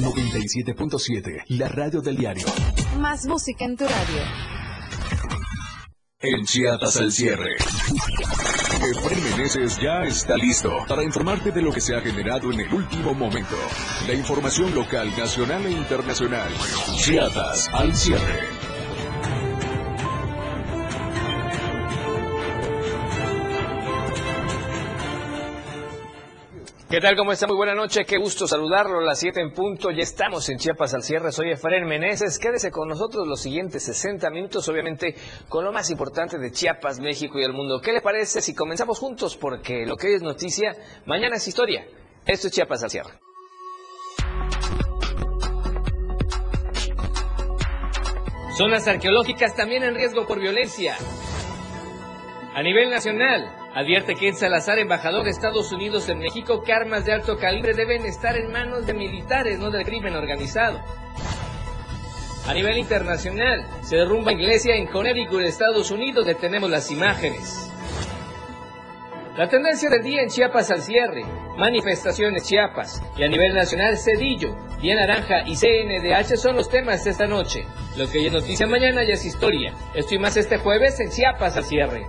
97.7, la radio del diario. Más música en tu radio. En Chiapas al cierre. Efraín Meneses ya está listo para informarte de lo que se ha generado en el último momento. La información local, nacional e internacional. Chiapas al cierre. ¿Qué tal? ¿Cómo está? Muy buena noche. Qué gusto saludarlo. Las 7 en punto. Ya estamos en Chiapas al cierre. Soy Efraín Meneses. Quédese con nosotros los siguientes 60 minutos, obviamente, con lo más importante de Chiapas, México y el mundo. ¿Qué le parece si comenzamos juntos? Porque lo que hoy es noticia, mañana es historia. Esto es Chiapas al cierre. Zonas arqueológicas también en riesgo por violencia. A nivel nacional, Advierte Ken Salazar, embajador de Estados Unidos en México, que armas de alto calibre deben estar en manos de militares, no del crimen organizado. A nivel internacional, se derrumba iglesia en Connecticut, Estados Unidos, detenemos las imágenes. La tendencia del día en Chiapas al cierre, manifestaciones Chiapas y a nivel nacional Cedillo, Día Naranja y CNDH son los temas de esta noche. Lo que ya es noticia mañana ya es historia. Esto y más este jueves en Chiapas al cierre.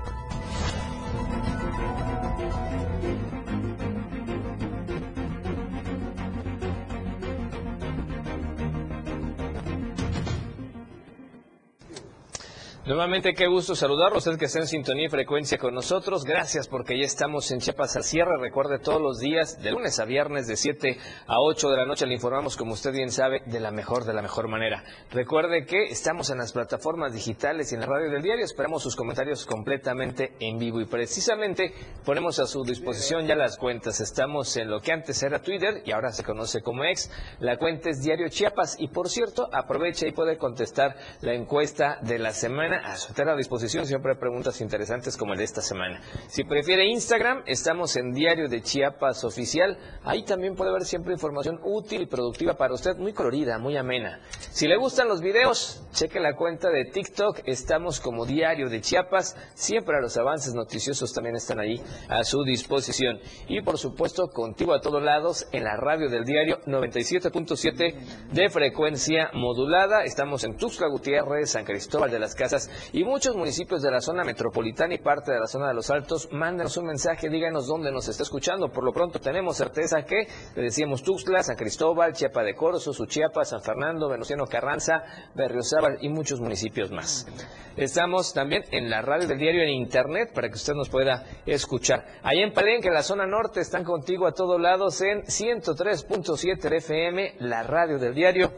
Nuevamente, qué gusto saludarlos. Usted que está en sintonía y frecuencia con nosotros. Gracias porque ya estamos en Chiapas al cierre. Recuerde todos los días, de lunes a viernes, de 7 a 8 de la noche, le informamos, como usted bien sabe, de la mejor, de la mejor manera. Recuerde que estamos en las plataformas digitales y en la radio del diario. Esperamos sus comentarios completamente en vivo y precisamente ponemos a su disposición ya las cuentas. Estamos en lo que antes era Twitter y ahora se conoce como ex. La cuenta es Diario Chiapas y, por cierto, aprovecha y puede contestar la encuesta de la semana a su entera disposición. Siempre hay preguntas interesantes como el de esta semana. Si prefiere Instagram, estamos en Diario de Chiapas Oficial. Ahí también puede ver siempre información útil y productiva para usted, muy colorida, muy amena. Si le gustan los videos, cheque la cuenta de TikTok. Estamos como Diario de Chiapas. Siempre los avances noticiosos también están ahí a su disposición. Y por supuesto, contigo a todos lados en la radio del diario 97.7 de frecuencia modulada. Estamos en Tuxtla Gutiérrez, San Cristóbal de las Casas y muchos municipios de la zona metropolitana y parte de la zona de los Altos, mándenos un mensaje, díganos dónde nos está escuchando. Por lo pronto tenemos certeza que, le decíamos Tuxtla, San Cristóbal, Chiapa de Corzo, Suchiapa, San Fernando, Venustiano Carranza, Berriozábal y muchos municipios más. Estamos también en la radio del diario en internet para que usted nos pueda escuchar. Allá en Palenque, en la zona norte, están contigo a todos lados en 103.7 FM, la radio del diario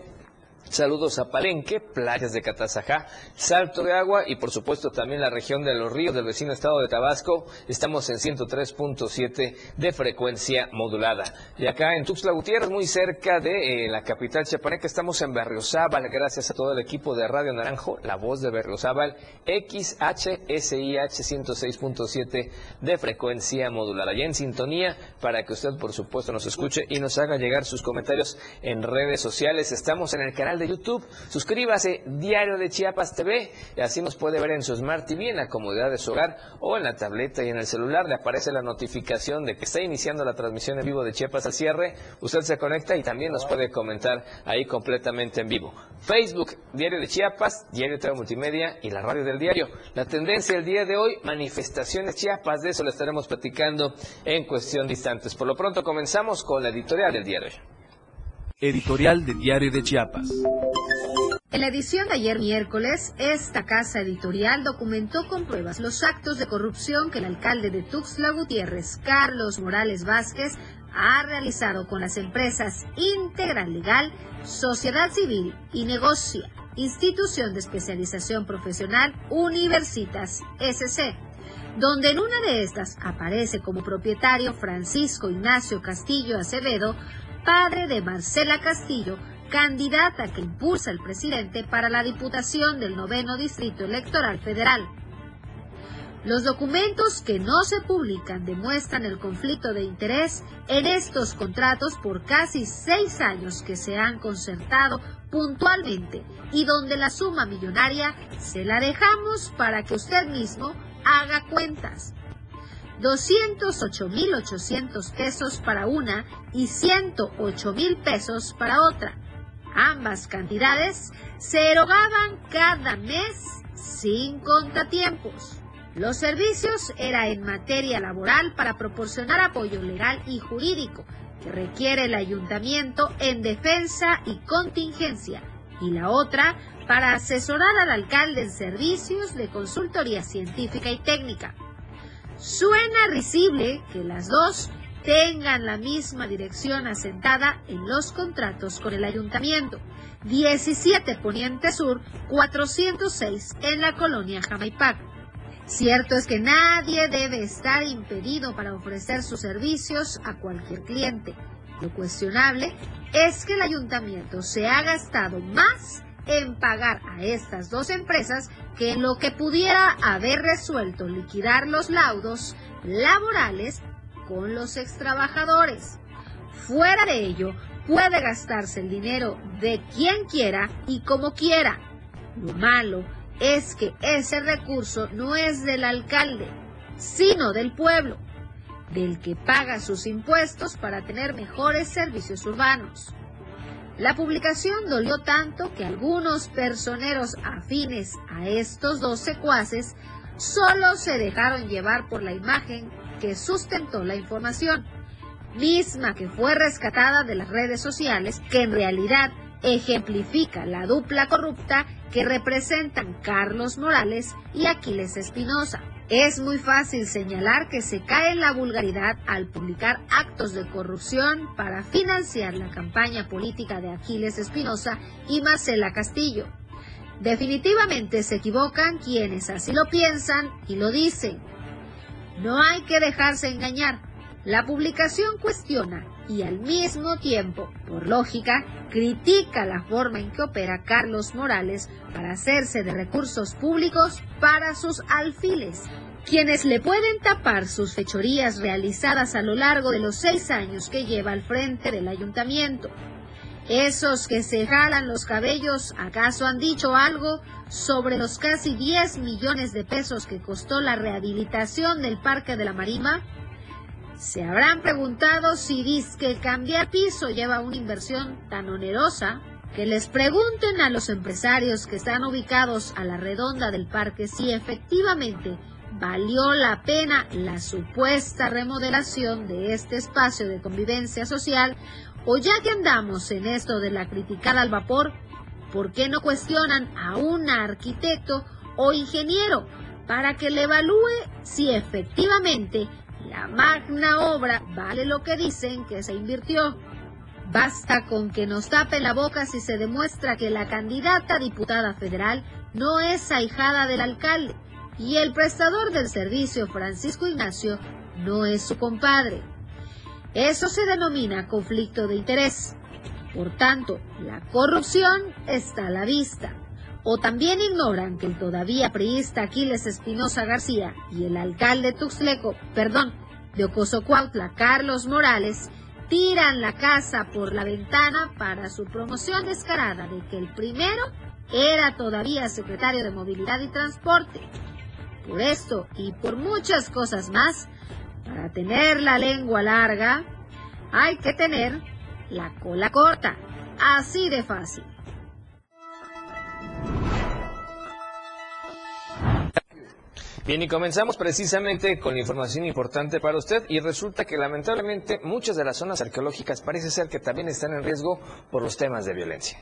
Saludos a Palenque, playas de Catazajá, Salto de Agua y por supuesto también la región de los ríos del vecino estado de Tabasco. Estamos en 103.7 de frecuencia modulada. Y acá en Tuxtla Gutiérrez, muy cerca de eh, la capital chiapaneca, estamos en Berriozábal, gracias a todo el equipo de Radio Naranjo, la voz de Berriozábal, XHSIH 106.7 de frecuencia modulada. Ya en sintonía para que usted por supuesto nos escuche y nos haga llegar sus comentarios en redes sociales. Estamos en el canal de YouTube. Suscríbase Diario de Chiapas TV y así nos puede ver en su Smart TV en la comodidad de su hogar o en la tableta y en el celular. Le aparece la notificación de que está iniciando la transmisión en vivo de Chiapas al cierre. Usted se conecta y también nos puede comentar ahí completamente en vivo. Facebook, Diario de Chiapas, Diario TV Multimedia y la radio del diario. La tendencia el día de hoy, manifestaciones Chiapas, de eso le estaremos platicando en cuestión de instantes. Por lo pronto comenzamos con la editorial del diario. Editorial de Diario de Chiapas. En la edición de ayer miércoles, esta casa editorial documentó con pruebas los actos de corrupción que el alcalde de Tuxtla Gutiérrez, Carlos Morales Vázquez, ha realizado con las empresas Integral Legal, Sociedad Civil y Negocia, Institución de Especialización Profesional Universitas SC, donde en una de estas aparece como propietario Francisco Ignacio Castillo Acevedo, padre de Marcela Castillo, candidata que impulsa el presidente para la Diputación del Noveno Distrito Electoral Federal. Los documentos que no se publican demuestran el conflicto de interés en estos contratos por casi seis años que se han concertado puntualmente y donde la suma millonaria se la dejamos para que usted mismo haga cuentas. 208.800 pesos para una y 108.000 pesos para otra. Ambas cantidades se erogaban cada mes sin contratiempos. Los servicios era en materia laboral para proporcionar apoyo legal y jurídico que requiere el ayuntamiento en defensa y contingencia, y la otra para asesorar al alcalde en servicios de consultoría científica y técnica. Suena risible que las dos tengan la misma dirección asentada en los contratos con el ayuntamiento. 17 Poniente Sur, 406 en la colonia Jamaipac. Cierto es que nadie debe estar impedido para ofrecer sus servicios a cualquier cliente. Lo cuestionable es que el ayuntamiento se ha gastado más en pagar a estas dos empresas que lo que pudiera haber resuelto liquidar los laudos laborales con los extrabajadores. Fuera de ello, puede gastarse el dinero de quien quiera y como quiera. Lo malo es que ese recurso no es del alcalde, sino del pueblo, del que paga sus impuestos para tener mejores servicios urbanos. La publicación dolió tanto que algunos personeros afines a estos dos secuaces solo se dejaron llevar por la imagen que sustentó la información, misma que fue rescatada de las redes sociales, que en realidad ejemplifica la dupla corrupta que representan Carlos Morales y Aquiles Espinosa. Es muy fácil señalar que se cae en la vulgaridad al publicar actos de corrupción para financiar la campaña política de Aquiles Espinosa y Marcela Castillo. Definitivamente se equivocan quienes así lo piensan y lo dicen. No hay que dejarse engañar. La publicación cuestiona y al mismo tiempo, por lógica, critica la forma en que opera Carlos Morales para hacerse de recursos públicos para sus alfiles, quienes le pueden tapar sus fechorías realizadas a lo largo de los seis años que lleva al frente del ayuntamiento. Esos que se jalan los cabellos, ¿acaso han dicho algo sobre los casi 10 millones de pesos que costó la rehabilitación del Parque de la Marima? Se habrán preguntado si que cambiar piso lleva una inversión tan onerosa. Que les pregunten a los empresarios que están ubicados a la redonda del parque si efectivamente valió la pena la supuesta remodelación de este espacio de convivencia social o ya que andamos en esto de la criticada al vapor, ¿por qué no cuestionan a un arquitecto o ingeniero para que le evalúe si efectivamente la magna obra vale lo que dicen que se invirtió. Basta con que nos tape la boca si se demuestra que la candidata a diputada federal no es ahijada del alcalde y el prestador del servicio Francisco Ignacio no es su compadre. Eso se denomina conflicto de interés. Por tanto, la corrupción está a la vista. O también ignoran que el todavía priista Aquiles Espinosa García y el alcalde Tuxleco, perdón, de Ocosocuautla, Carlos Morales, tiran la casa por la ventana para su promoción descarada de que el primero era todavía secretario de Movilidad y Transporte. Por esto y por muchas cosas más, para tener la lengua larga, hay que tener la cola corta. Así de fácil. Bien, y comenzamos precisamente con información importante para usted y resulta que lamentablemente muchas de las zonas arqueológicas parece ser que también están en riesgo por los temas de violencia.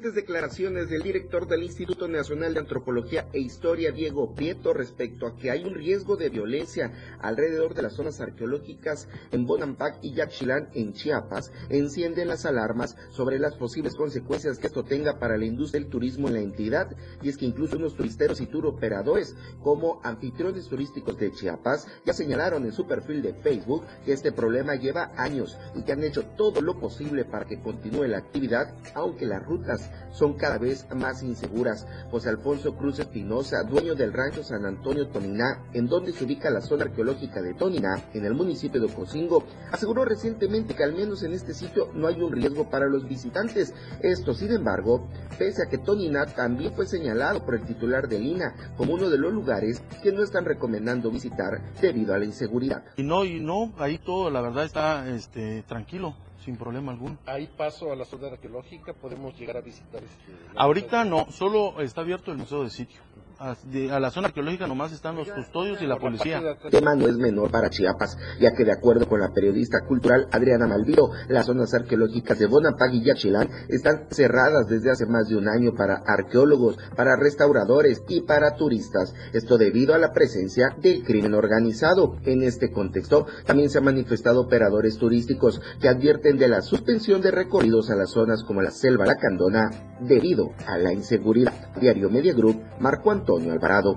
Declaraciones del director del Instituto Nacional de Antropología e Historia, Diego Prieto, respecto a que hay un riesgo de violencia alrededor de las zonas arqueológicas en Bonampak y Yaxchilán, en Chiapas, encienden las alarmas sobre las posibles consecuencias que esto tenga para la industria del turismo en la entidad. Y es que incluso unos turisteros y turoperadores, como anfitriones turísticos de Chiapas, ya señalaron en su perfil de Facebook que este problema lleva años y que han hecho todo lo posible para que continúe la actividad, aunque las rutas son cada vez más inseguras. José Alfonso Cruz Espinosa, dueño del rancho San Antonio Toniná, en donde se ubica la zona arqueológica de Toniná, en el municipio de Ocosingo, aseguró recientemente que al menos en este sitio no hay un riesgo para los visitantes. Esto, sin embargo, pese a que Toniná también fue señalado por el titular de Lina como uno de los lugares que no están recomendando visitar debido a la inseguridad. Y no, y no, ahí todo la verdad está este, tranquilo sin problema alguno. ¿Hay paso a la zona arqueológica? ¿Podemos llegar a visitar? Este, Ahorita no, solo está abierto el museo de sitio a, la zona arqueológica nomás están los custodios y la policía. El tema no es menor para Chiapas, ya que de acuerdo con la periodista cultural Adriana Malviro, las zonas arqueológicas de Bonapag y Yaxchilán están cerradas desde hace más de un año para arqueólogos, para restauradores y para turistas. Esto debido a la presencia del crimen organizado. En este contexto, también se han manifestado operadores turísticos que advierten de la suspensión de recorridos a las zonas como la Selva Lacandona debido a la inseguridad. Diario Media Group, Marco Antonio Alvarado.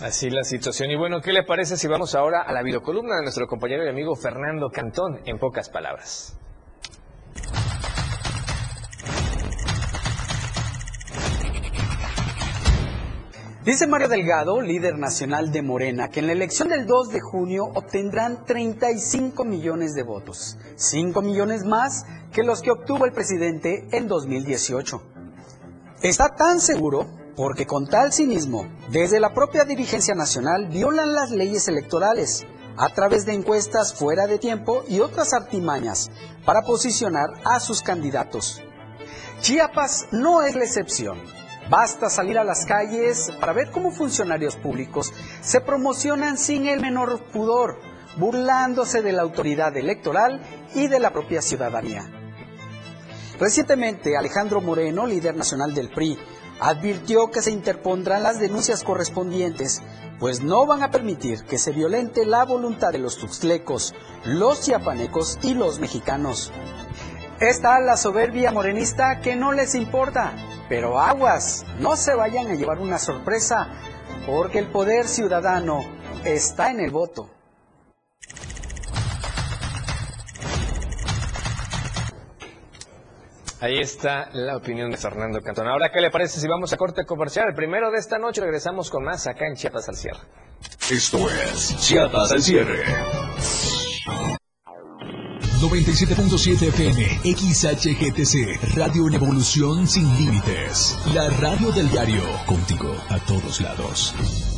Así la situación. Y bueno, ¿qué le parece si vamos ahora a la videocolumna de nuestro compañero y amigo Fernando Cantón, en pocas palabras? Dice Mario Delgado, líder nacional de Morena, que en la elección del 2 de junio obtendrán 35 millones de votos, 5 millones más que los que obtuvo el presidente en 2018. Está tan seguro porque con tal cinismo, desde la propia dirigencia nacional violan las leyes electorales a través de encuestas fuera de tiempo y otras artimañas para posicionar a sus candidatos. Chiapas no es la excepción. Basta salir a las calles para ver cómo funcionarios públicos se promocionan sin el menor pudor, burlándose de la autoridad electoral y de la propia ciudadanía. Recientemente, Alejandro Moreno, líder nacional del PRI, advirtió que se interpondrán las denuncias correspondientes, pues no van a permitir que se violente la voluntad de los tuxtlecos, los chiapanecos y los mexicanos. Está la soberbia morenista que no les importa, pero aguas, no se vayan a llevar una sorpresa, porque el poder ciudadano está en el voto. Ahí está la opinión de Fernando Cantón. Ahora, ¿qué le parece si vamos a corte comercial? El primero de esta noche regresamos con más acá en Chiapas al cierre. Esto es Chiapas al cierre. 97.7 FM, XHGTC, Radio en Evolución Sin Límites. La radio del diario, contigo a todos lados.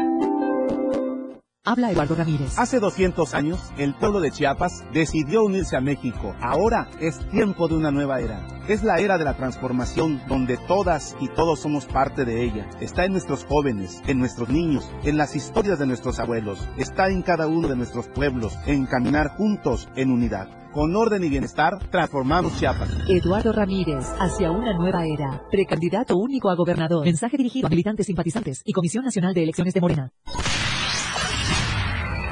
Habla Eduardo Ramírez. Hace 200 años, el pueblo de Chiapas decidió unirse a México. Ahora es tiempo de una nueva era. Es la era de la transformación donde todas y todos somos parte de ella. Está en nuestros jóvenes, en nuestros niños, en las historias de nuestros abuelos. Está en cada uno de nuestros pueblos, en caminar juntos en unidad. Con orden y bienestar, transformamos Chiapas. Eduardo Ramírez, hacia una nueva era. Precandidato único a gobernador. Mensaje dirigido a militantes simpatizantes y Comisión Nacional de Elecciones de Morena.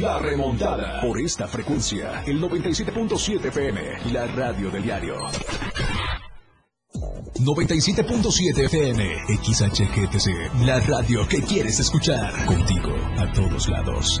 La remontada. Por esta frecuencia, el 97.7 FM, la radio del diario. 97.7 FM, XHGTC, la radio que quieres escuchar. Contigo, a todos lados.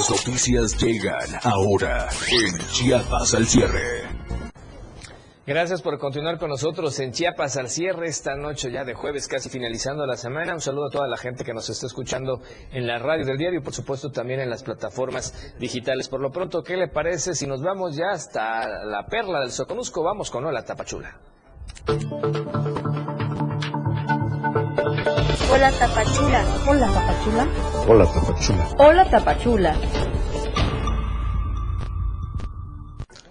Las noticias llegan ahora en Chiapas al cierre. Gracias por continuar con nosotros en Chiapas al cierre esta noche ya de jueves, casi finalizando la semana. Un saludo a toda la gente que nos está escuchando en la radio del diario y por supuesto también en las plataformas digitales. Por lo pronto, ¿qué le parece si nos vamos ya hasta la perla del Soconusco? Vamos con Hola Tapachula. Hola Tapachula. Hola Tapachula. Hola Tapachula. Hola Tapachula.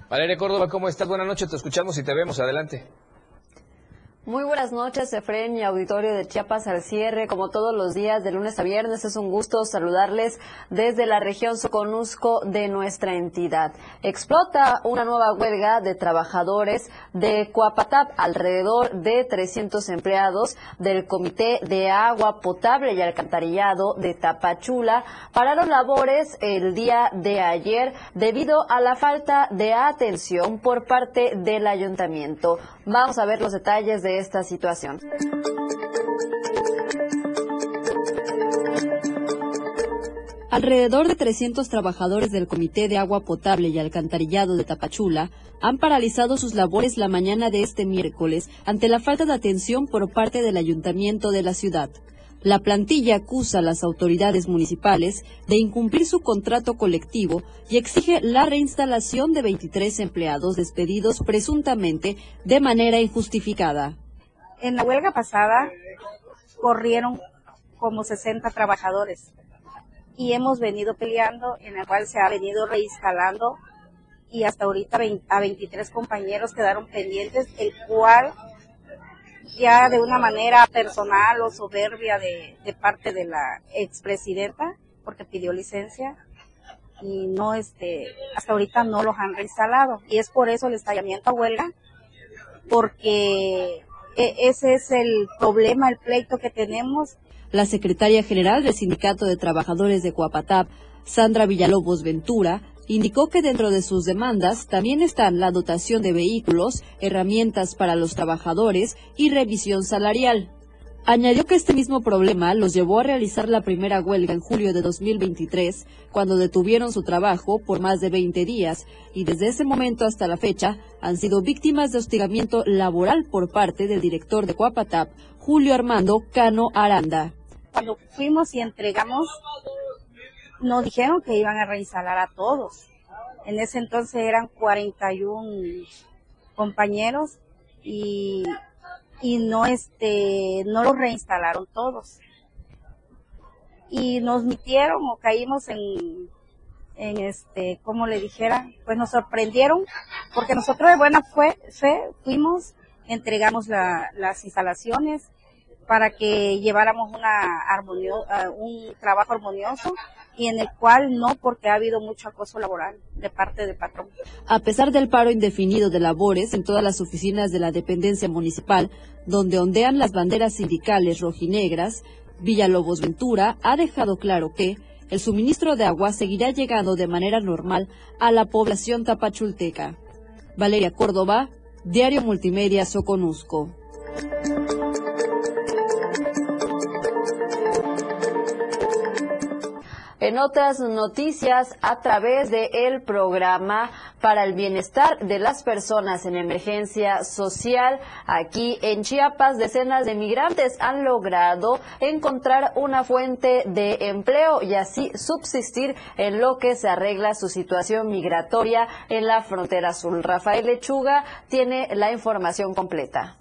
Valeria Córdoba, ¿cómo estás? Buenas noches, te escuchamos y te vemos. Adelante. Muy buenas noches, Efren y auditorio de Chiapas al cierre. Como todos los días, de lunes a viernes, es un gusto saludarles desde la región Soconusco de nuestra entidad. Explota una nueva huelga de trabajadores de Coapatap, alrededor de 300 empleados del Comité de Agua Potable y Alcantarillado de Tapachula pararon labores el día de ayer debido a la falta de atención por parte del ayuntamiento. Vamos a ver los detalles de esta situación. Alrededor de 300 trabajadores del Comité de Agua Potable y Alcantarillado de Tapachula han paralizado sus labores la mañana de este miércoles ante la falta de atención por parte del ayuntamiento de la ciudad. La plantilla acusa a las autoridades municipales de incumplir su contrato colectivo y exige la reinstalación de 23 empleados despedidos presuntamente de manera injustificada. En la huelga pasada corrieron como 60 trabajadores y hemos venido peleando en el cual se ha venido reinstalando y hasta ahorita a 23 compañeros quedaron pendientes, el cual ya de una manera personal o soberbia de, parte de la expresidenta, porque pidió licencia y no este hasta ahorita no los han reinstalado. Y es por eso el estallamiento a huelga porque ese es el problema, el pleito que tenemos. La secretaria general del Sindicato de Trabajadores de Coapatap, Sandra Villalobos Ventura, indicó que dentro de sus demandas también están la dotación de vehículos, herramientas para los trabajadores y revisión salarial. Añadió que este mismo problema los llevó a realizar la primera huelga en julio de 2023, cuando detuvieron su trabajo por más de 20 días y desde ese momento hasta la fecha han sido víctimas de hostigamiento laboral por parte del director de Coapatap, Julio Armando Cano Aranda. Cuando fuimos y entregamos, nos dijeron que iban a reinstalar a todos. En ese entonces eran 41 compañeros y y no este no los reinstalaron todos. Y nos mitieron o caímos en en este como le dijera pues nos sorprendieron porque nosotros de buena fe fuimos entregamos las instalaciones para que lleváramos una armonio, uh, un trabajo armonioso y en el cual no porque ha habido mucho acoso laboral de parte del patrón. A pesar del paro indefinido de labores en todas las oficinas de la dependencia municipal, donde ondean las banderas sindicales rojinegras, Villalobos Ventura ha dejado claro que el suministro de agua seguirá llegando de manera normal a la población tapachulteca. Valeria Córdoba, Diario Multimedia Soconusco. En otras noticias, a través del el programa para el bienestar de las personas en emergencia social, aquí en Chiapas, decenas de migrantes han logrado encontrar una fuente de empleo y así subsistir en lo que se arregla su situación migratoria en la frontera sur. Rafael Lechuga tiene la información completa.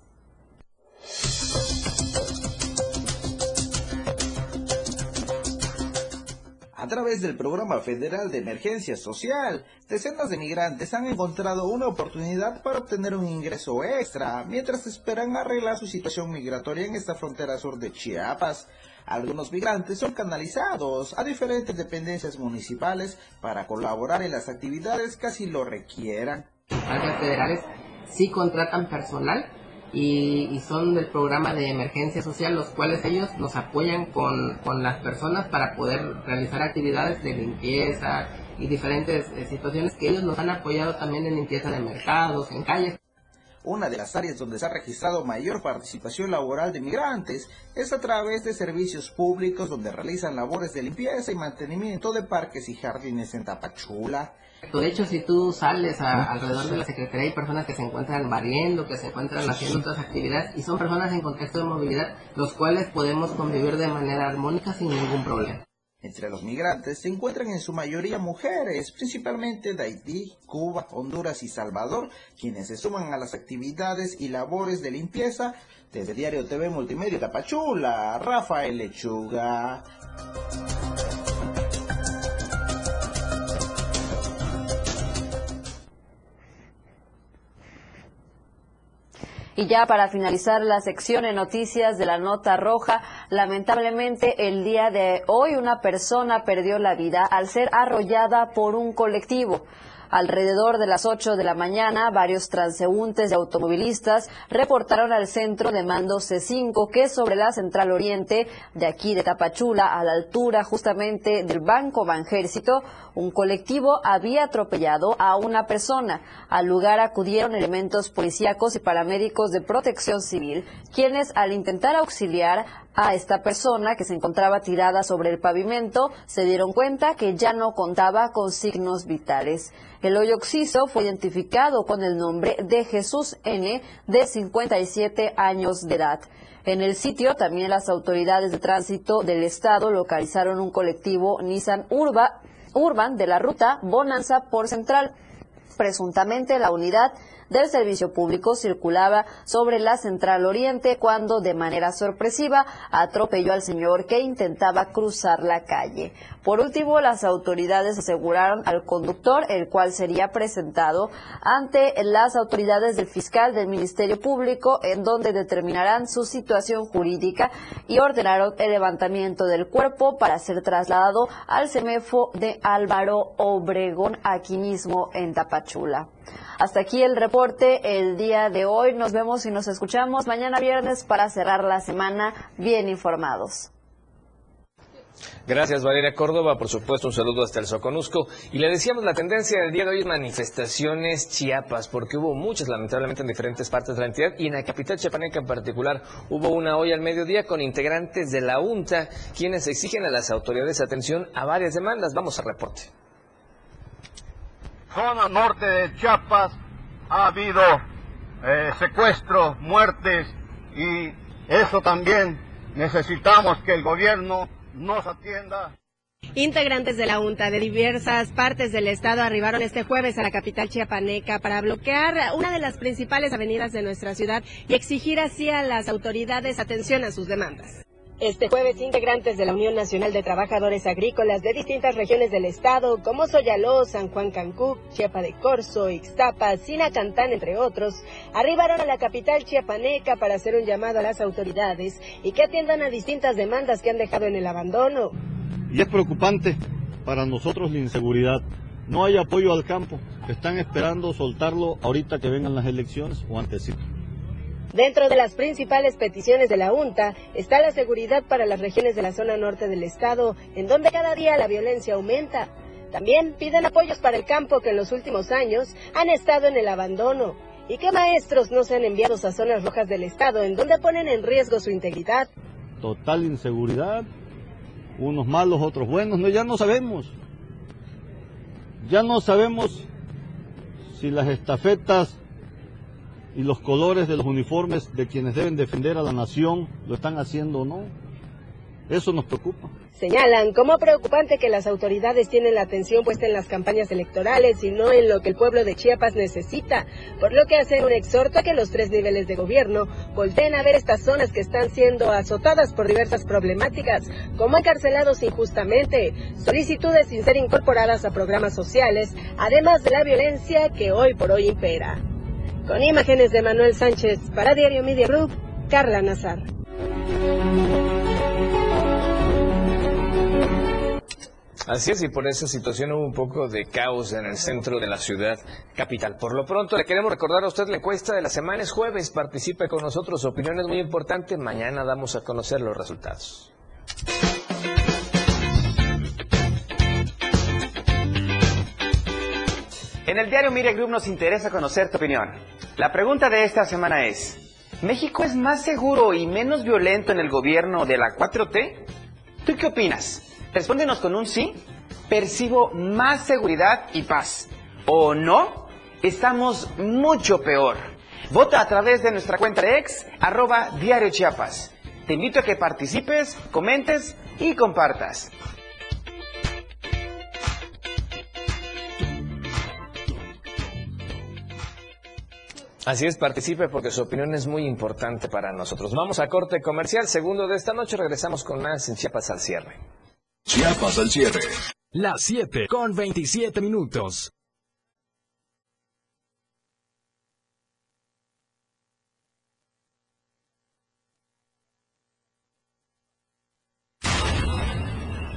A través del Programa Federal de Emergencia Social, decenas de migrantes han encontrado una oportunidad para obtener un ingreso extra mientras esperan arreglar su situación migratoria en esta frontera sur de Chiapas. Algunos migrantes son canalizados a diferentes dependencias municipales para colaborar en las actividades que así lo requieran. Las federales sí contratan personal y, y, son del programa de emergencia social, los cuales ellos nos apoyan con, con las personas para poder realizar actividades de limpieza y diferentes eh, situaciones que ellos nos han apoyado también en limpieza de mercados, en calles. Una de las áreas donde se ha registrado mayor participación laboral de migrantes es a través de servicios públicos donde realizan labores de limpieza y mantenimiento de parques y jardines en Tapachula. De hecho, si tú sales a, alrededor de la Secretaría, hay personas que se encuentran barriendo, que se encuentran haciendo otras actividades y son personas en contexto de movilidad, los cuales podemos convivir de manera armónica sin ningún problema. Entre los migrantes se encuentran en su mayoría mujeres, principalmente de Haití, Cuba, Honduras y Salvador, quienes se suman a las actividades y labores de limpieza. Desde Diario TV Multimedia Tapachula, Rafael Lechuga. Y ya para finalizar la sección de noticias de la nota roja, lamentablemente el día de hoy una persona perdió la vida al ser arrollada por un colectivo. Alrededor de las 8 de la mañana, varios transeúntes y automovilistas reportaron al centro de mando C5 que sobre la Central Oriente, de aquí de Tapachula, a la altura justamente del Banco Banjército, un colectivo había atropellado a una persona. Al lugar acudieron elementos policíacos y paramédicos de protección civil, quienes al intentar auxiliar a esta persona que se encontraba tirada sobre el pavimento, se dieron cuenta que ya no contaba con signos vitales. El hoyo occiso fue identificado con el nombre de Jesús N., de 57 años de edad. En el sitio también las autoridades de tránsito del estado localizaron un colectivo Nissan Urba, Urban de la ruta Bonanza por Central. Presuntamente la unidad del servicio público circulaba sobre la Central Oriente cuando de manera sorpresiva atropelló al señor que intentaba cruzar la calle. Por último, las autoridades aseguraron al conductor, el cual sería presentado ante las autoridades del fiscal del Ministerio Público, en donde determinarán su situación jurídica y ordenaron el levantamiento del cuerpo para ser trasladado al CEMEFO de Álvaro Obregón, aquí mismo en Tapachula. Hasta aquí el reporte el día de hoy. Nos vemos y nos escuchamos mañana viernes para cerrar la semana bien informados. Gracias Valeria Córdoba, por supuesto un saludo hasta el Soconusco. Y le decíamos la tendencia del día de hoy es manifestaciones chiapas, porque hubo muchas lamentablemente en diferentes partes de la entidad y en la capital chiapaneca en particular hubo una hoy al mediodía con integrantes de la UNTA, quienes exigen a las autoridades atención a varias demandas. Vamos al reporte. Zona norte de Chiapas ha habido eh, secuestros, muertes y eso también necesitamos que el gobierno nos atienda. Integrantes de la UNTA de diversas partes del estado arribaron este jueves a la capital chiapaneca para bloquear una de las principales avenidas de nuestra ciudad y exigir así a las autoridades atención a sus demandas. Este jueves, integrantes de la Unión Nacional de Trabajadores Agrícolas de distintas regiones del estado, como Soyaló, San Juan Cancún, Chiapa de Corzo, Ixtapa, Sinacantán, entre otros, arribaron a la capital chiapaneca para hacer un llamado a las autoridades y que atiendan a distintas demandas que han dejado en el abandono. Y es preocupante para nosotros la inseguridad. No hay apoyo al campo. Están esperando soltarlo ahorita que vengan las elecciones o antesito. Dentro de las principales peticiones de la UNTA está la seguridad para las regiones de la zona norte del estado, en donde cada día la violencia aumenta. También piden apoyos para el campo que en los últimos años han estado en el abandono y que maestros no sean enviados a zonas rojas del estado en donde ponen en riesgo su integridad. Total inseguridad, unos malos, otros buenos, no, ya no sabemos. Ya no sabemos si las estafetas y los colores de los uniformes de quienes deben defender a la nación lo están haciendo o no. Eso nos preocupa. Señalan como preocupante que las autoridades tienen la atención puesta en las campañas electorales y no en lo que el pueblo de Chiapas necesita, por lo que hacen un exhorto a que los tres niveles de gobierno volteen a ver estas zonas que están siendo azotadas por diversas problemáticas, como encarcelados injustamente, solicitudes sin ser incorporadas a programas sociales, además de la violencia que hoy por hoy impera. Con imágenes de Manuel Sánchez para Diario Media Group, Carla Nazar. Así es, y por esa situación hubo un poco de caos en el centro de la ciudad capital. Por lo pronto, le queremos recordar a usted la encuesta de la semana es jueves. Participe con nosotros, su opinión es muy importante. Mañana damos a conocer los resultados. En el diario Mire Group nos interesa conocer tu opinión. La pregunta de esta semana es, ¿México es más seguro y menos violento en el gobierno de la 4T? ¿Tú qué opinas? Respóndenos con un sí. Percibo más seguridad y paz. ¿O no? Estamos mucho peor. Vota a través de nuestra cuenta de ex, arroba Diario Chiapas. Te invito a que participes, comentes y compartas. Así es, participe porque su opinión es muy importante para nosotros. Vamos a corte comercial, segundo de esta noche, regresamos con más en Chiapas al cierre. Chiapas al cierre. Las 7 con 27 minutos.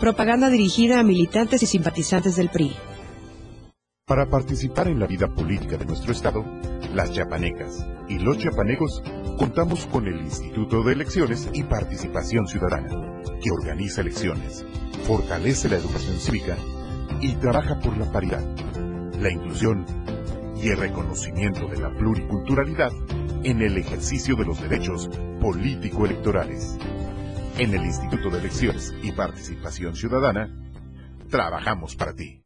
Propaganda dirigida a militantes y simpatizantes del PRI. Para participar en la vida política de nuestro Estado, las chiapanecas y los chiapanecos contamos con el Instituto de Elecciones y Participación Ciudadana, que organiza elecciones, fortalece la educación cívica y trabaja por la paridad, la inclusión y el reconocimiento de la pluriculturalidad en el ejercicio de los derechos político-electorales. En el Instituto de Elecciones y Participación Ciudadana, trabajamos para ti.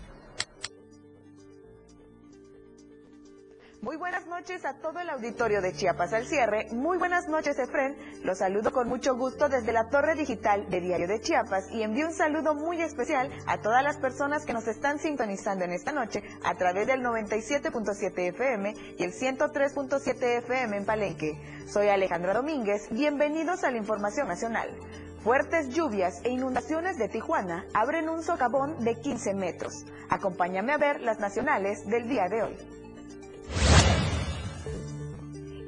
Muy buenas noches a todo el auditorio de Chiapas al cierre. Muy buenas noches, Efren. Los saludo con mucho gusto desde la torre digital de Diario de Chiapas y envío un saludo muy especial a todas las personas que nos están sintonizando en esta noche a través del 97.7 FM y el 103.7 FM en Palenque. Soy Alejandra Domínguez. Bienvenidos a la Información Nacional. Fuertes lluvias e inundaciones de Tijuana abren un socavón de 15 metros. Acompáñame a ver las nacionales del día de hoy.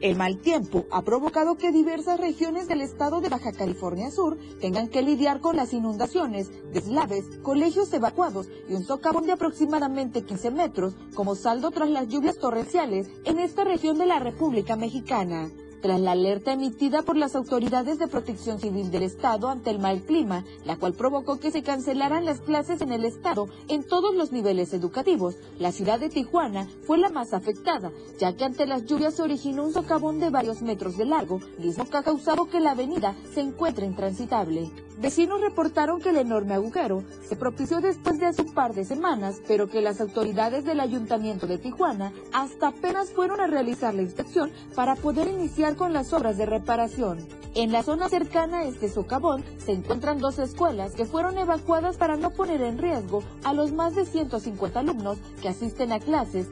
El mal tiempo ha provocado que diversas regiones del estado de Baja California Sur tengan que lidiar con las inundaciones, deslaves, colegios evacuados y un socavón de aproximadamente 15 metros como saldo tras las lluvias torrenciales en esta región de la República Mexicana tras la alerta emitida por las autoridades de protección civil del estado ante el mal clima, la cual provocó que se cancelaran las clases en el estado en todos los niveles educativos. La ciudad de Tijuana fue la más afectada, ya que ante las lluvias se originó un socavón de varios metros de largo, mismo que ha causado que la avenida se encuentre intransitable. Vecinos reportaron que el enorme agujero se propició después de hace un par de semanas, pero que las autoridades del Ayuntamiento de Tijuana hasta apenas fueron a realizar la inspección para poder iniciar con las obras de reparación. En la zona cercana a este socavón se encuentran dos escuelas que fueron evacuadas para no poner en riesgo a los más de 150 alumnos que asisten a clases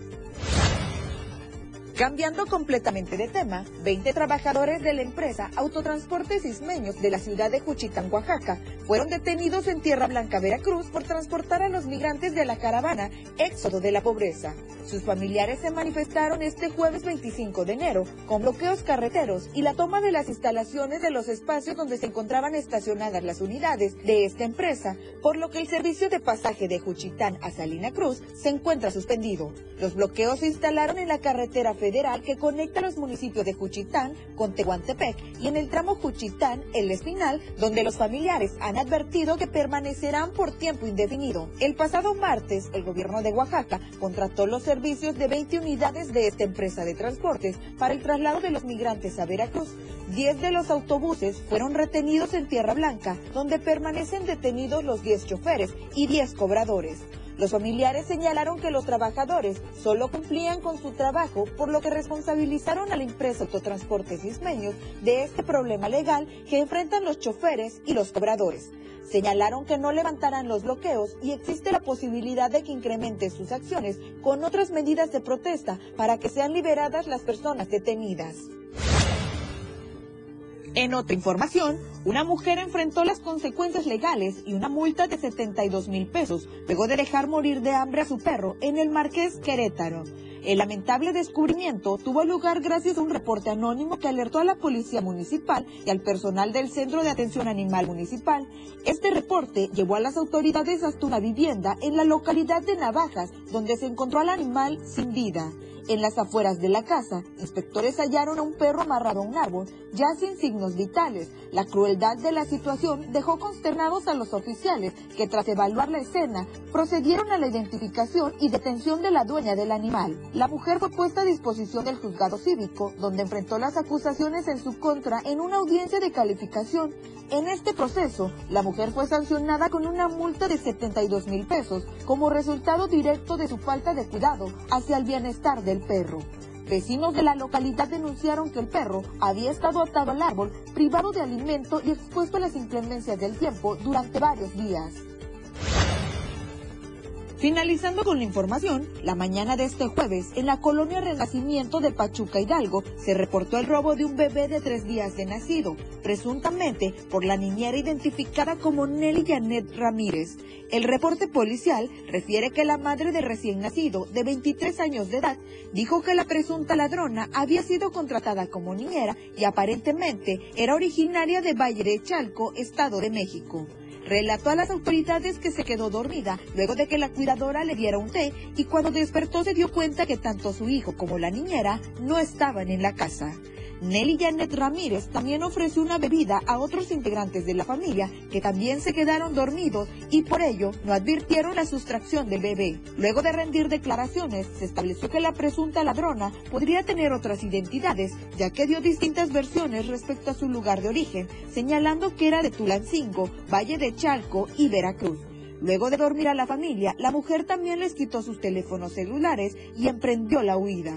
Cambiando completamente de tema, 20 trabajadores de la empresa Autotransportes Ismeños de la ciudad de Juchitán, Oaxaca, fueron detenidos en Tierra Blanca, Veracruz, por transportar a los migrantes de la caravana Éxodo de la Pobreza. Sus familiares se manifestaron este jueves 25 de enero con bloqueos carreteros y la toma de las instalaciones de los espacios donde se encontraban estacionadas las unidades de esta empresa, por lo que el servicio de pasaje de Juchitán a Salina Cruz se encuentra suspendido. Los bloqueos se instalaron en la carretera federal que conecta los municipios de Juchitán con Tehuantepec y en el tramo Juchitán-El Espinal, donde los familiares han advertido que permanecerán por tiempo indefinido. El pasado martes, el gobierno de Oaxaca contrató los servicios de 20 unidades de esta empresa de transportes para el traslado de los migrantes a Veracruz. Diez de los autobuses fueron retenidos en Tierra Blanca, donde permanecen detenidos los 10 choferes y 10 cobradores. Los familiares señalaron que los trabajadores solo cumplían con su trabajo, por lo que responsabilizaron a la empresa Autotransportes Ismeños de este problema legal que enfrentan los choferes y los cobradores. Señalaron que no levantarán los bloqueos y existe la posibilidad de que incrementen sus acciones con otras medidas de protesta para que sean liberadas las personas detenidas. En otra información, una mujer enfrentó las consecuencias legales y una multa de 72 mil pesos luego de dejar morir de hambre a su perro en el Marqués Querétaro. El lamentable descubrimiento tuvo lugar gracias a un reporte anónimo que alertó a la Policía Municipal y al personal del Centro de Atención Animal Municipal. Este reporte llevó a las autoridades hasta una vivienda en la localidad de Navajas, donde se encontró al animal sin vida. En las afueras de la casa, inspectores hallaron a un perro amarrado a un árbol, ya sin signos vitales. La crueldad de la situación dejó consternados a los oficiales, que tras evaluar la escena, procedieron a la identificación y detención de la dueña del animal. La mujer fue puesta a disposición del juzgado cívico, donde enfrentó las acusaciones en su contra en una audiencia de calificación. En este proceso, la mujer fue sancionada con una multa de 72 mil pesos como resultado directo de su falta de cuidado hacia el bienestar del perro. Vecinos de la localidad denunciaron que el perro había estado atado al árbol, privado de alimento y expuesto a las inclemencias del tiempo durante varios días. Finalizando con la información, la mañana de este jueves, en la colonia Renacimiento de Pachuca Hidalgo, se reportó el robo de un bebé de tres días de nacido, presuntamente por la niñera identificada como Nelly Janet Ramírez. El reporte policial refiere que la madre de recién nacido, de 23 años de edad, dijo que la presunta ladrona había sido contratada como niñera y aparentemente era originaria de Valle de Chalco, Estado de México. Relató a las autoridades que se quedó dormida luego de que la cuidadora le diera un té y cuando despertó se dio cuenta que tanto su hijo como la niñera no estaban en la casa. Nelly Janet Ramírez también ofreció una bebida a otros integrantes de la familia que también se quedaron dormidos y por ello no advirtieron la sustracción del bebé. Luego de rendir declaraciones, se estableció que la presunta ladrona podría tener otras identidades, ya que dio distintas versiones respecto a su lugar de origen, señalando que era de Tulancingo, Valle de Chalco y Veracruz. Luego de dormir a la familia, la mujer también les quitó sus teléfonos celulares y emprendió la huida.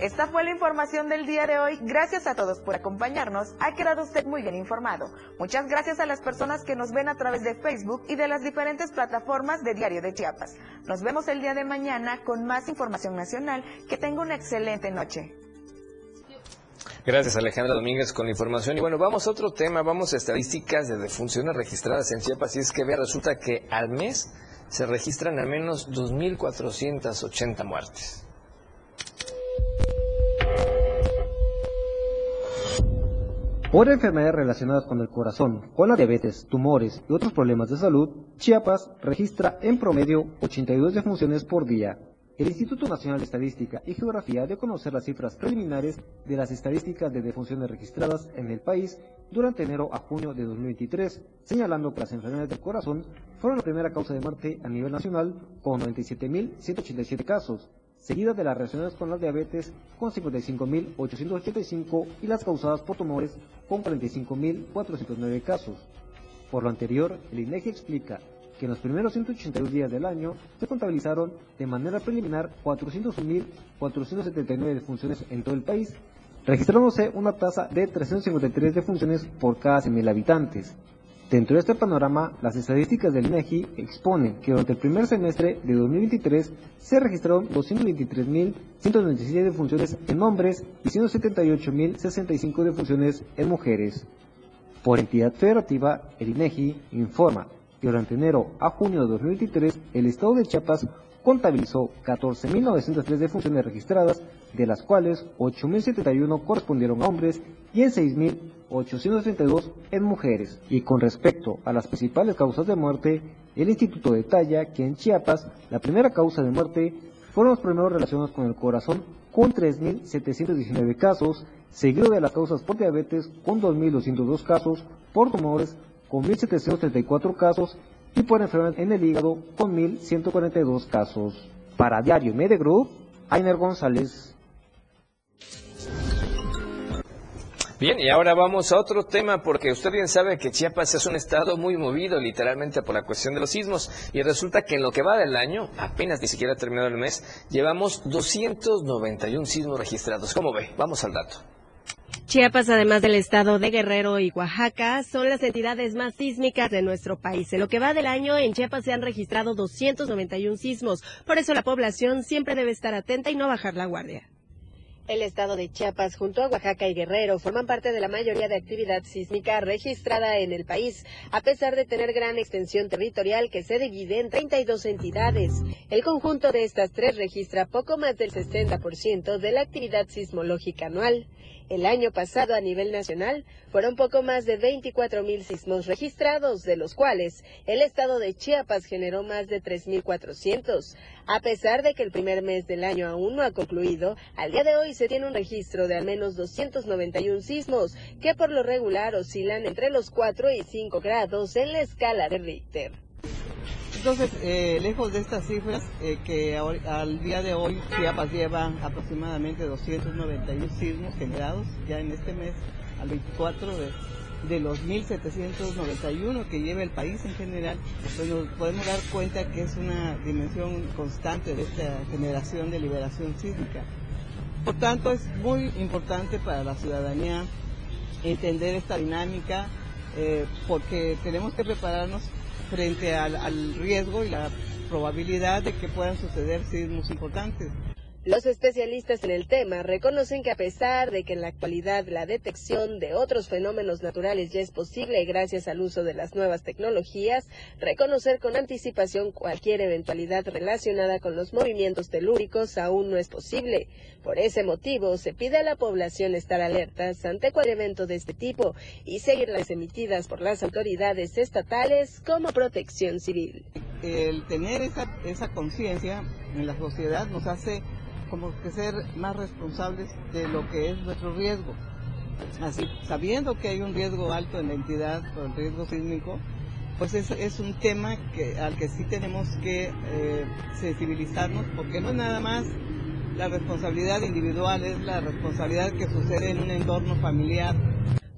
Esta fue la información del día de hoy. Gracias a todos por acompañarnos. Ha quedado usted muy bien informado. Muchas gracias a las personas que nos ven a través de Facebook y de las diferentes plataformas de Diario de Chiapas. Nos vemos el día de mañana con más información nacional. Que tenga una excelente noche. Gracias Alejandra Domínguez con la información. Y bueno, vamos a otro tema, vamos a estadísticas de defunciones registradas en Chiapas. Y es que resulta que al mes se registran al menos 2.480 muertes. Por enfermedades relacionadas con el corazón, con la diabetes, tumores y otros problemas de salud, Chiapas registra en promedio 82 defunciones por día. El Instituto Nacional de Estadística y Geografía de conocer las cifras preliminares de las estadísticas de defunciones registradas en el país durante enero a junio de 2023, señalando que las enfermedades del corazón fueron la primera causa de muerte a nivel nacional con 97.187 casos, seguida de las relacionadas con la diabetes con 55.885 y las causadas por tumores con 45.409 casos. Por lo anterior, el INEGI explica que en los primeros 182 días del año se contabilizaron de manera preliminar 401.479 defunciones en todo el país, registrándose una tasa de 353 defunciones por cada 100.000 habitantes. Dentro de este panorama, las estadísticas del INEGI exponen que durante el primer semestre de 2023 se registraron 223.197 defunciones en hombres y 178.065 defunciones en mujeres. Por entidad federativa, el INEGI informa durante enero a junio de 2023, el estado de Chiapas contabilizó 14.903 defunciones registradas, de las cuales 8.071 correspondieron a hombres y en 6.832 en mujeres. Y con respecto a las principales causas de muerte, el instituto detalla que en Chiapas la primera causa de muerte fueron los primeros relacionados con el corazón con 3.719 casos, seguido de las causas por diabetes con 2.202 casos, por tumores con 1.734 casos y por enfermedad en el hígado con 1.142 casos. Para Diario Media Group, Ainer González. Bien, y ahora vamos a otro tema, porque usted bien sabe que Chiapas es un estado muy movido, literalmente por la cuestión de los sismos, y resulta que en lo que va del año, apenas ni siquiera ha terminado el mes, llevamos 291 sismos registrados. ¿Cómo ve? Vamos al dato. Chiapas, además del estado de Guerrero y Oaxaca, son las entidades más sísmicas de nuestro país. En lo que va del año, en Chiapas se han registrado 291 sismos. Por eso la población siempre debe estar atenta y no bajar la guardia. El estado de Chiapas junto a Oaxaca y Guerrero forman parte de la mayoría de actividad sísmica registrada en el país, a pesar de tener gran extensión territorial que se divide en 32 entidades. El conjunto de estas tres registra poco más del 60% de la actividad sismológica anual. El año pasado a nivel nacional fueron poco más de 24 mil sismos registrados, de los cuales el estado de Chiapas generó más de 3.400. A pesar de que el primer mes del año aún no ha concluido, al día de hoy se tiene un registro de al menos 291 sismos, que por lo regular oscilan entre los 4 y 5 grados en la escala de Richter. Entonces, eh, lejos de estas cifras, eh, que al día de hoy Chiapas lleva aproximadamente 291 sismos generados ya en este mes, al 24 de, de los 1.791 que lleva el país en general, pues nos podemos dar cuenta que es una dimensión constante de esta generación de liberación sísmica. Por tanto, es muy importante para la ciudadanía entender esta dinámica, eh, porque tenemos que prepararnos frente al, al riesgo y la probabilidad de que puedan suceder sismos importantes. Los especialistas en el tema reconocen que a pesar de que en la actualidad la detección de otros fenómenos naturales ya es posible gracias al uso de las nuevas tecnologías, reconocer con anticipación cualquier eventualidad relacionada con los movimientos telúricos aún no es posible. Por ese motivo, se pide a la población estar alertas ante cualquier evento de este tipo y seguir las emitidas por las autoridades estatales como protección civil. El tener esa, esa conciencia en la sociedad nos hace como que ser más responsables de lo que es nuestro riesgo. Así, sabiendo que hay un riesgo alto en la entidad por el riesgo sísmico, pues es, es un tema que, al que sí tenemos que eh, sensibilizarnos, porque no es nada más la responsabilidad individual, es la responsabilidad que sucede en un entorno familiar.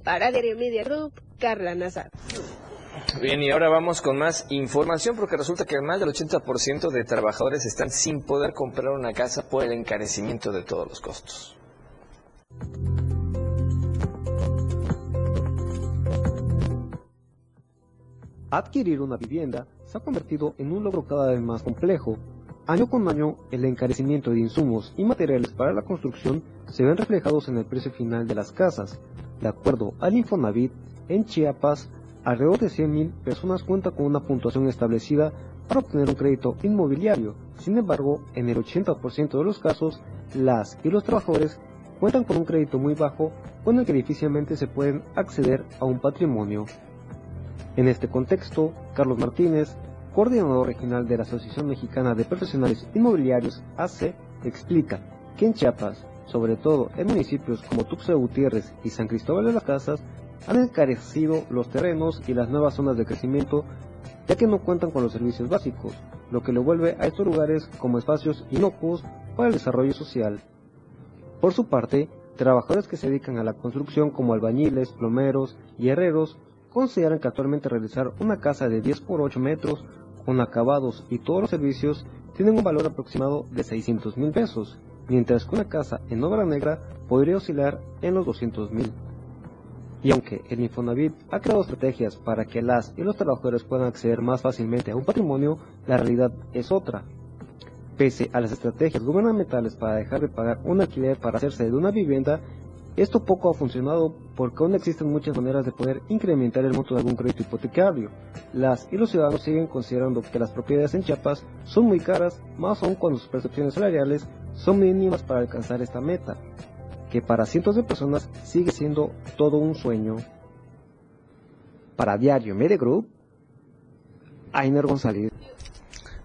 Para Media Group, Carla Nazar. Bien, y ahora vamos con más información porque resulta que más del 80% de trabajadores están sin poder comprar una casa por el encarecimiento de todos los costos. Adquirir una vivienda se ha convertido en un logro cada vez más complejo. Año con año, el encarecimiento de insumos y materiales para la construcción se ven reflejados en el precio final de las casas. De acuerdo al Infonavit, en Chiapas, alrededor de 100.000 personas cuentan con una puntuación establecida para obtener un crédito inmobiliario. Sin embargo, en el 80% de los casos, las y los trabajadores cuentan con un crédito muy bajo con el que difícilmente se pueden acceder a un patrimonio. En este contexto, Carlos Martínez, coordinador regional de la Asociación Mexicana de Profesionales Inmobiliarios, AC, explica que en Chiapas, sobre todo en municipios como Tuxtla Gutiérrez y San Cristóbal de las Casas, han encarecido los terrenos y las nuevas zonas de crecimiento, ya que no cuentan con los servicios básicos, lo que lo vuelve a estos lugares como espacios inocuos para el desarrollo social. Por su parte, trabajadores que se dedican a la construcción como albañiles, plomeros y herreros consideran que actualmente realizar una casa de 10 por 8 metros con acabados y todos los servicios tienen un valor aproximado de 600 mil pesos, mientras que una casa en obra negra podría oscilar en los 200 mil. Y aunque el Infonavit ha creado estrategias para que las y los trabajadores puedan acceder más fácilmente a un patrimonio, la realidad es otra. Pese a las estrategias gubernamentales para dejar de pagar un alquiler para hacerse de una vivienda, esto poco ha funcionado porque aún existen muchas maneras de poder incrementar el monto de algún crédito hipotecario. Las y los ciudadanos siguen considerando que las propiedades en Chiapas son muy caras, más aún cuando sus percepciones salariales son mínimas para alcanzar esta meta, que para cientos de personas sigue siendo todo un sueño. Para Diario Media Group, Ainer González.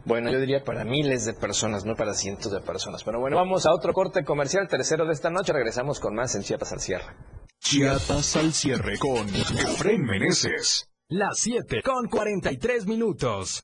Bueno, yo diría para miles de personas, no para cientos de personas. Pero bueno, vamos a otro corte comercial, tercero de esta noche. Regresamos con más en Chiapas al cierre. Chiapas al cierre con Efren Meneses. Las 7 con 43 minutos.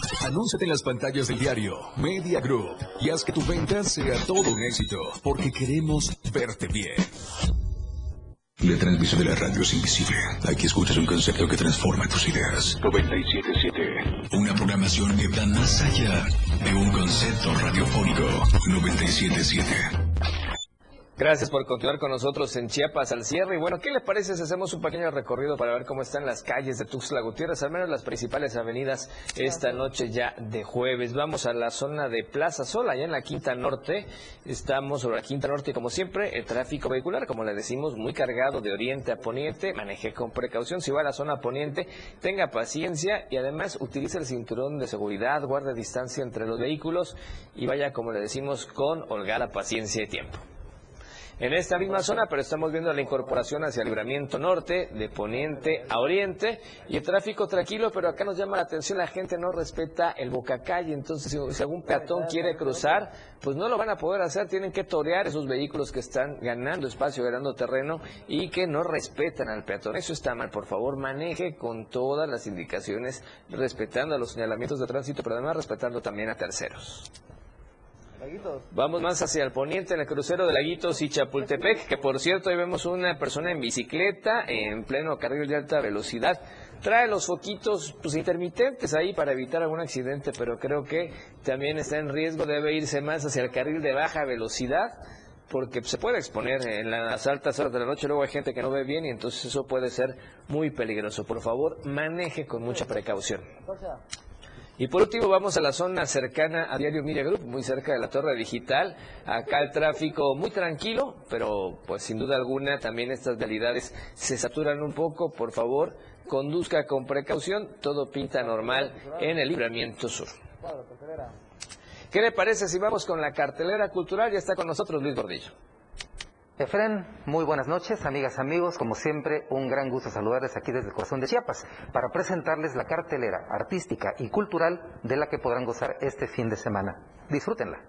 Anúnciate en las pantallas del diario Media Group y haz que tu venta sea todo un éxito, porque queremos verte bien. La transmisión de la radio es invisible. Aquí escuchas un concepto que transforma tus ideas. 977. Una programación que va más allá de un concepto radiofónico. 977. Gracias por continuar con nosotros en Chiapas al cierre. Y bueno, ¿qué les parece si hacemos un pequeño recorrido para ver cómo están las calles de Tuxtla Gutiérrez, al menos las principales avenidas esta noche ya de jueves? Vamos a la zona de Plaza Sol, allá en la Quinta Norte. Estamos sobre la Quinta Norte y como siempre, el tráfico vehicular, como le decimos, muy cargado de oriente a poniente. Maneje con precaución. Si va a la zona poniente, tenga paciencia y además utilice el cinturón de seguridad, guarde distancia entre los vehículos y vaya, como le decimos, con holgada paciencia y tiempo. En esta misma zona, pero estamos viendo la incorporación hacia el libramiento norte, de poniente a oriente, y el tráfico tranquilo, pero acá nos llama la atención, la gente no respeta el bocacalle, entonces si algún peatón quiere cruzar, pues no lo van a poder hacer, tienen que torear esos vehículos que están ganando espacio, ganando terreno y que no respetan al peatón. Eso está mal, por favor, maneje con todas las indicaciones, respetando los señalamientos de tránsito, pero además respetando también a terceros. Vamos más hacia el poniente, en el crucero de Laguitos y Chapultepec, que por cierto ahí vemos una persona en bicicleta en pleno carril de alta velocidad. Trae los foquitos pues, intermitentes ahí para evitar algún accidente, pero creo que también está en riesgo, debe irse más hacia el carril de baja velocidad porque se puede exponer en las altas horas de la noche, luego hay gente que no ve bien y entonces eso puede ser muy peligroso. Por favor, maneje con mucha precaución. Y por último vamos a la zona cercana a Diario Media Group, muy cerca de la torre digital. Acá el tráfico muy tranquilo, pero pues sin duda alguna también estas realidades se saturan un poco. Por favor, conduzca con precaución, todo pinta normal en el libramiento sur. ¿Qué le parece si vamos con la cartelera cultural? Ya está con nosotros Luis Gordillo. Efren, muy buenas noches, amigas, amigos. Como siempre, un gran gusto saludarles aquí desde el corazón de Chiapas para presentarles la cartelera artística y cultural de la que podrán gozar este fin de semana. Disfrútenla.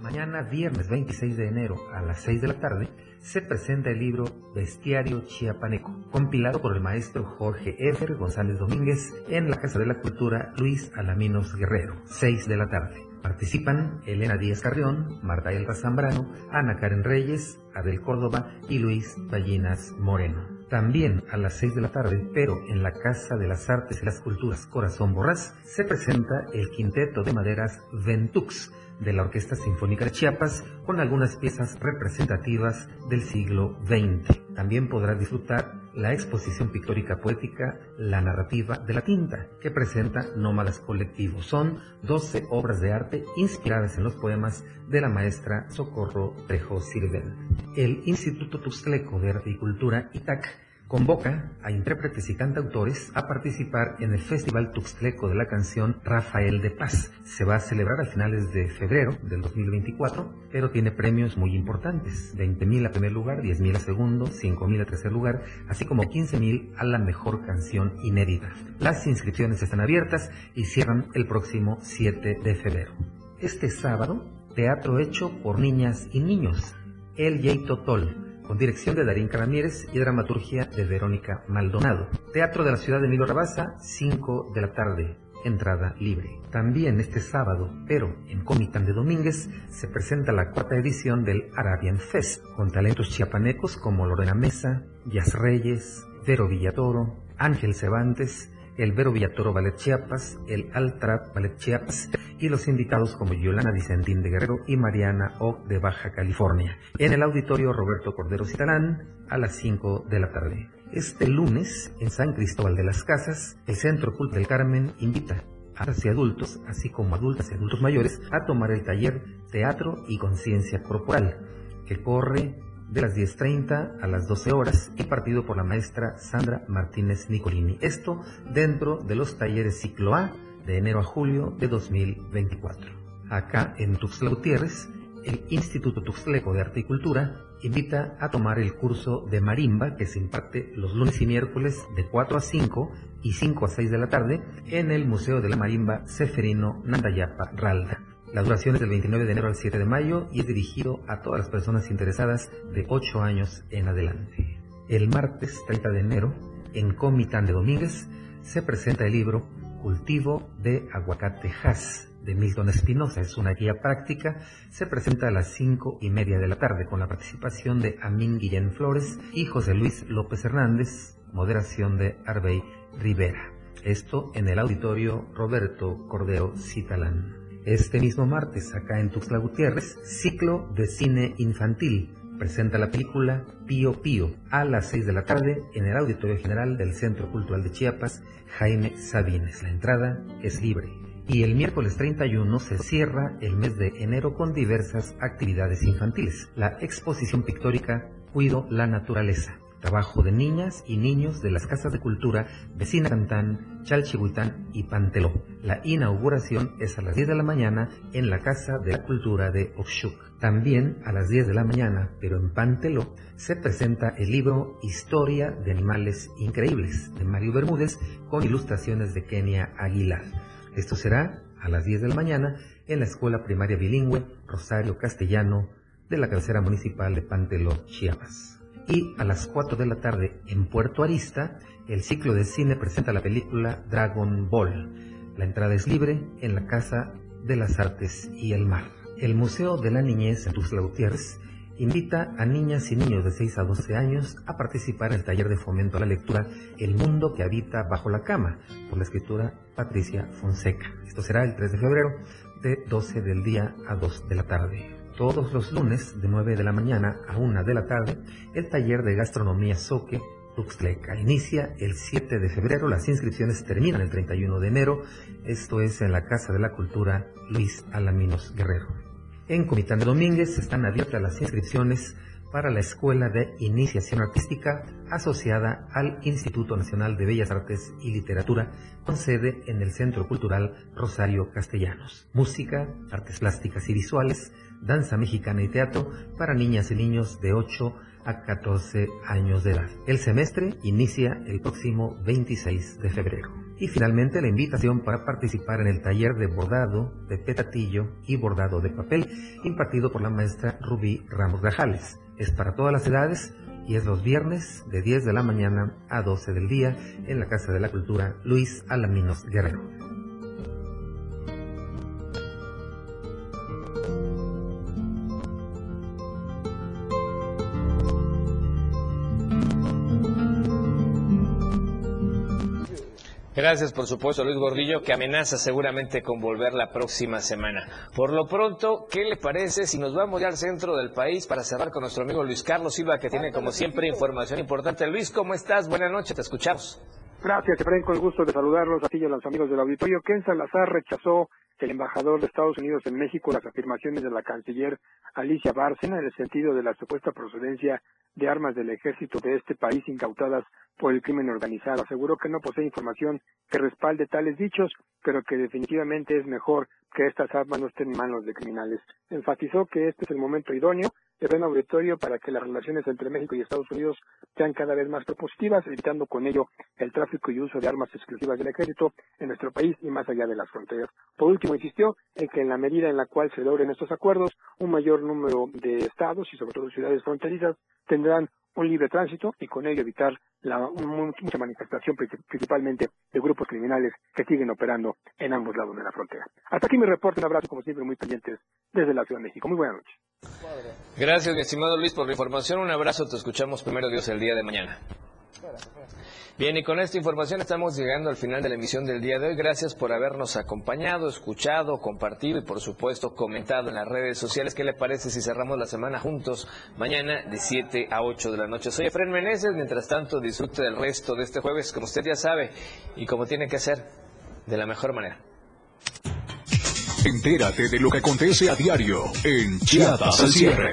Mañana, viernes 26 de enero a las 6 de la tarde, se presenta el libro Bestiario Chiapaneco, compilado por el maestro Jorge Efer González Domínguez en la Casa de la Cultura Luis Alaminos Guerrero, 6 de la tarde. Participan Elena Díaz Carrión, Marta Elba Zambrano, Ana Karen Reyes, Adel Córdoba y Luis Ballinas Moreno. También a las 6 de la tarde, pero en la Casa de las Artes y las Culturas Corazón Borrás, se presenta el quinteto de maderas Ventux de la Orquesta Sinfónica de Chiapas con algunas piezas representativas del siglo XX. También podrá disfrutar la exposición pictórica poética La narrativa de la tinta, que presenta Nómadas Colectivos. Son 12 obras de arte inspiradas en los poemas de la maestra Socorro Trejo Sirven. El Instituto Tuxtleco de Arte y Cultura, ITAC, convoca a intérpretes y cantautores a participar en el Festival Tuxtleco de la canción Rafael de Paz. Se va a celebrar a finales de febrero del 2024, pero tiene premios muy importantes. 20.000 a primer lugar, 10.000 a segundo, 5.000 a tercer lugar, así como 15.000 a la mejor canción inédita. Las inscripciones están abiertas y cierran el próximo 7 de febrero. Este sábado, teatro hecho por niñas y niños. El Yeito Tol con dirección de Darín Ramírez y dramaturgia de Verónica Maldonado. Teatro de la Ciudad de Emilio Rabasa, 5 de la tarde, entrada libre. También este sábado, pero en Comitán de Domínguez, se presenta la cuarta edición del Arabian Fest, con talentos chiapanecos como Lorena Mesa, Yas Reyes, Vero Villatoro, Ángel Cervantes, el Vero Villatoro Ballet Chiapas, el Altrap Ballet Chiapas y los invitados como Yolana Vicentín de Guerrero y Mariana O de Baja California, en el auditorio Roberto Cordero Citalán a las 5 de la tarde. Este lunes, en San Cristóbal de las Casas, el Centro Culto del Carmen invita a y adultos, así como adultas y adultos mayores, a tomar el taller Teatro y Conciencia Corporal, que corre de las 10.30 a las 12 horas y partido por la maestra Sandra Martínez Nicolini. Esto dentro de los talleres ciclo A de enero a julio de 2024. Acá en Tuxtla Gutiérrez, el Instituto Tuxtleco de Arte y Cultura invita a tomar el curso de marimba que se imparte los lunes y miércoles de 4 a 5 y 5 a 6 de la tarde en el Museo de la Marimba Seferino Nandayapa Ralda. La duración es del 29 de enero al 7 de mayo y es dirigido a todas las personas interesadas de 8 años en adelante. El martes 30 de enero, en Comitán de Domínguez, se presenta el libro Cultivo de Aguacate Hass de Milton Espinosa. Es una guía práctica. Se presenta a las 5 y media de la tarde con la participación de Amín Guillén Flores y José Luis López Hernández, moderación de Arbey Rivera. Esto en el auditorio Roberto Cordero Citalán. Este mismo martes, acá en Tuxtla Gutiérrez, ciclo de cine infantil. Presenta la película Pío Pío a las 6 de la tarde en el Auditorio General del Centro Cultural de Chiapas, Jaime Sabines. La entrada es libre. Y el miércoles 31 se cierra el mes de enero con diversas actividades infantiles. La exposición pictórica Cuido la Naturaleza trabajo de niñas y niños de las casas de cultura Vecina Cantán, Chalchihuitán y Panteló. La inauguración es a las 10 de la mañana en la Casa de la Cultura de Oxuc. También a las 10 de la mañana, pero en Panteló, se presenta el libro Historia de Animales Increíbles de Mario Bermúdez con ilustraciones de Kenia Aguilar. Esto será a las 10 de la mañana en la Escuela Primaria Bilingüe Rosario Castellano de la cabecera municipal de Panteló, Chiapas. Y a las 4 de la tarde en Puerto Arista, el ciclo de cine presenta la película Dragon Ball. La entrada es libre en la Casa de las Artes y el Mar. El Museo de la Niñez en Tuxtla invita a niñas y niños de 6 a 12 años a participar en el taller de fomento a la lectura El mundo que habita bajo la cama, por la escritura Patricia Fonseca. Esto será el 3 de febrero de 12 del día a 2 de la tarde. Todos los lunes de 9 de la mañana a 1 de la tarde, el taller de gastronomía Soque Tuxtleca. Inicia el 7 de febrero, las inscripciones terminan el 31 de enero, esto es en la Casa de la Cultura Luis Alaminos Guerrero. En Comitán de Domínguez están abiertas las inscripciones para la Escuela de Iniciación Artística asociada al Instituto Nacional de Bellas Artes y Literatura, con sede en el Centro Cultural Rosario Castellanos. Música, artes plásticas y visuales, danza mexicana y teatro para niñas y niños de 8 a 14 años de edad. El semestre inicia el próximo 26 de febrero. Y finalmente la invitación para participar en el taller de bordado de petatillo y bordado de papel impartido por la maestra Rubí Ramos Grajales. Es para todas las edades y es los viernes de 10 de la mañana a 12 del día en la Casa de la Cultura Luis Alaminos Guerrero. Gracias, por supuesto, Luis Gordillo, que amenaza seguramente con volver la próxima semana. Por lo pronto, ¿qué le parece si nos vamos ya al centro del país para cerrar con nuestro amigo Luis Carlos Silva, que tiene como siempre información importante? Luis, ¿cómo estás? Buenas noches, te escuchamos. Gracias, Efraín, con el gusto de saludarlos a ti y a los amigos del auditorio. Ken Salazar rechazó el embajador de Estados Unidos en México las afirmaciones de la canciller Alicia Bárcena en el sentido de la supuesta procedencia de armas del ejército de este país incautadas por el crimen organizado. Aseguró que no posee información que respalde tales dichos, pero que definitivamente es mejor que estas armas no estén en manos de criminales. Enfatizó que este es el momento idóneo un auditorio para que las relaciones entre México y Estados Unidos sean cada vez más propositivas, evitando con ello el tráfico y uso de armas exclusivas del ejército en nuestro país y más allá de las fronteras. Por último, insistió en que en la medida en la cual se logren estos acuerdos, un mayor número de estados y sobre todo ciudades fronterizas tendrán un libre tránsito y con ello evitar la mucha manifestación principalmente de grupos criminales que siguen operando en ambos lados de la frontera. Hasta aquí mi reporte, un abrazo como siempre muy pendientes desde la Ciudad de México. Muy buenas noches. Gracias, mi estimado Luis, por la información. Un abrazo, te escuchamos primero Dios el día de mañana. Bien, y con esta información estamos llegando al final de la emisión del día de hoy. Gracias por habernos acompañado, escuchado, compartido y por supuesto comentado en las redes sociales. ¿Qué le parece si cerramos la semana juntos mañana de 7 a 8 de la noche? Soy Efren Meneses. Mientras tanto, disfrute del resto de este jueves, como usted ya sabe, y como tiene que ser, de la mejor manera. Entérate de lo que acontece a diario en Chiapas al cierre.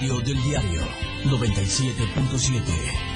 Radio del diario 97.7.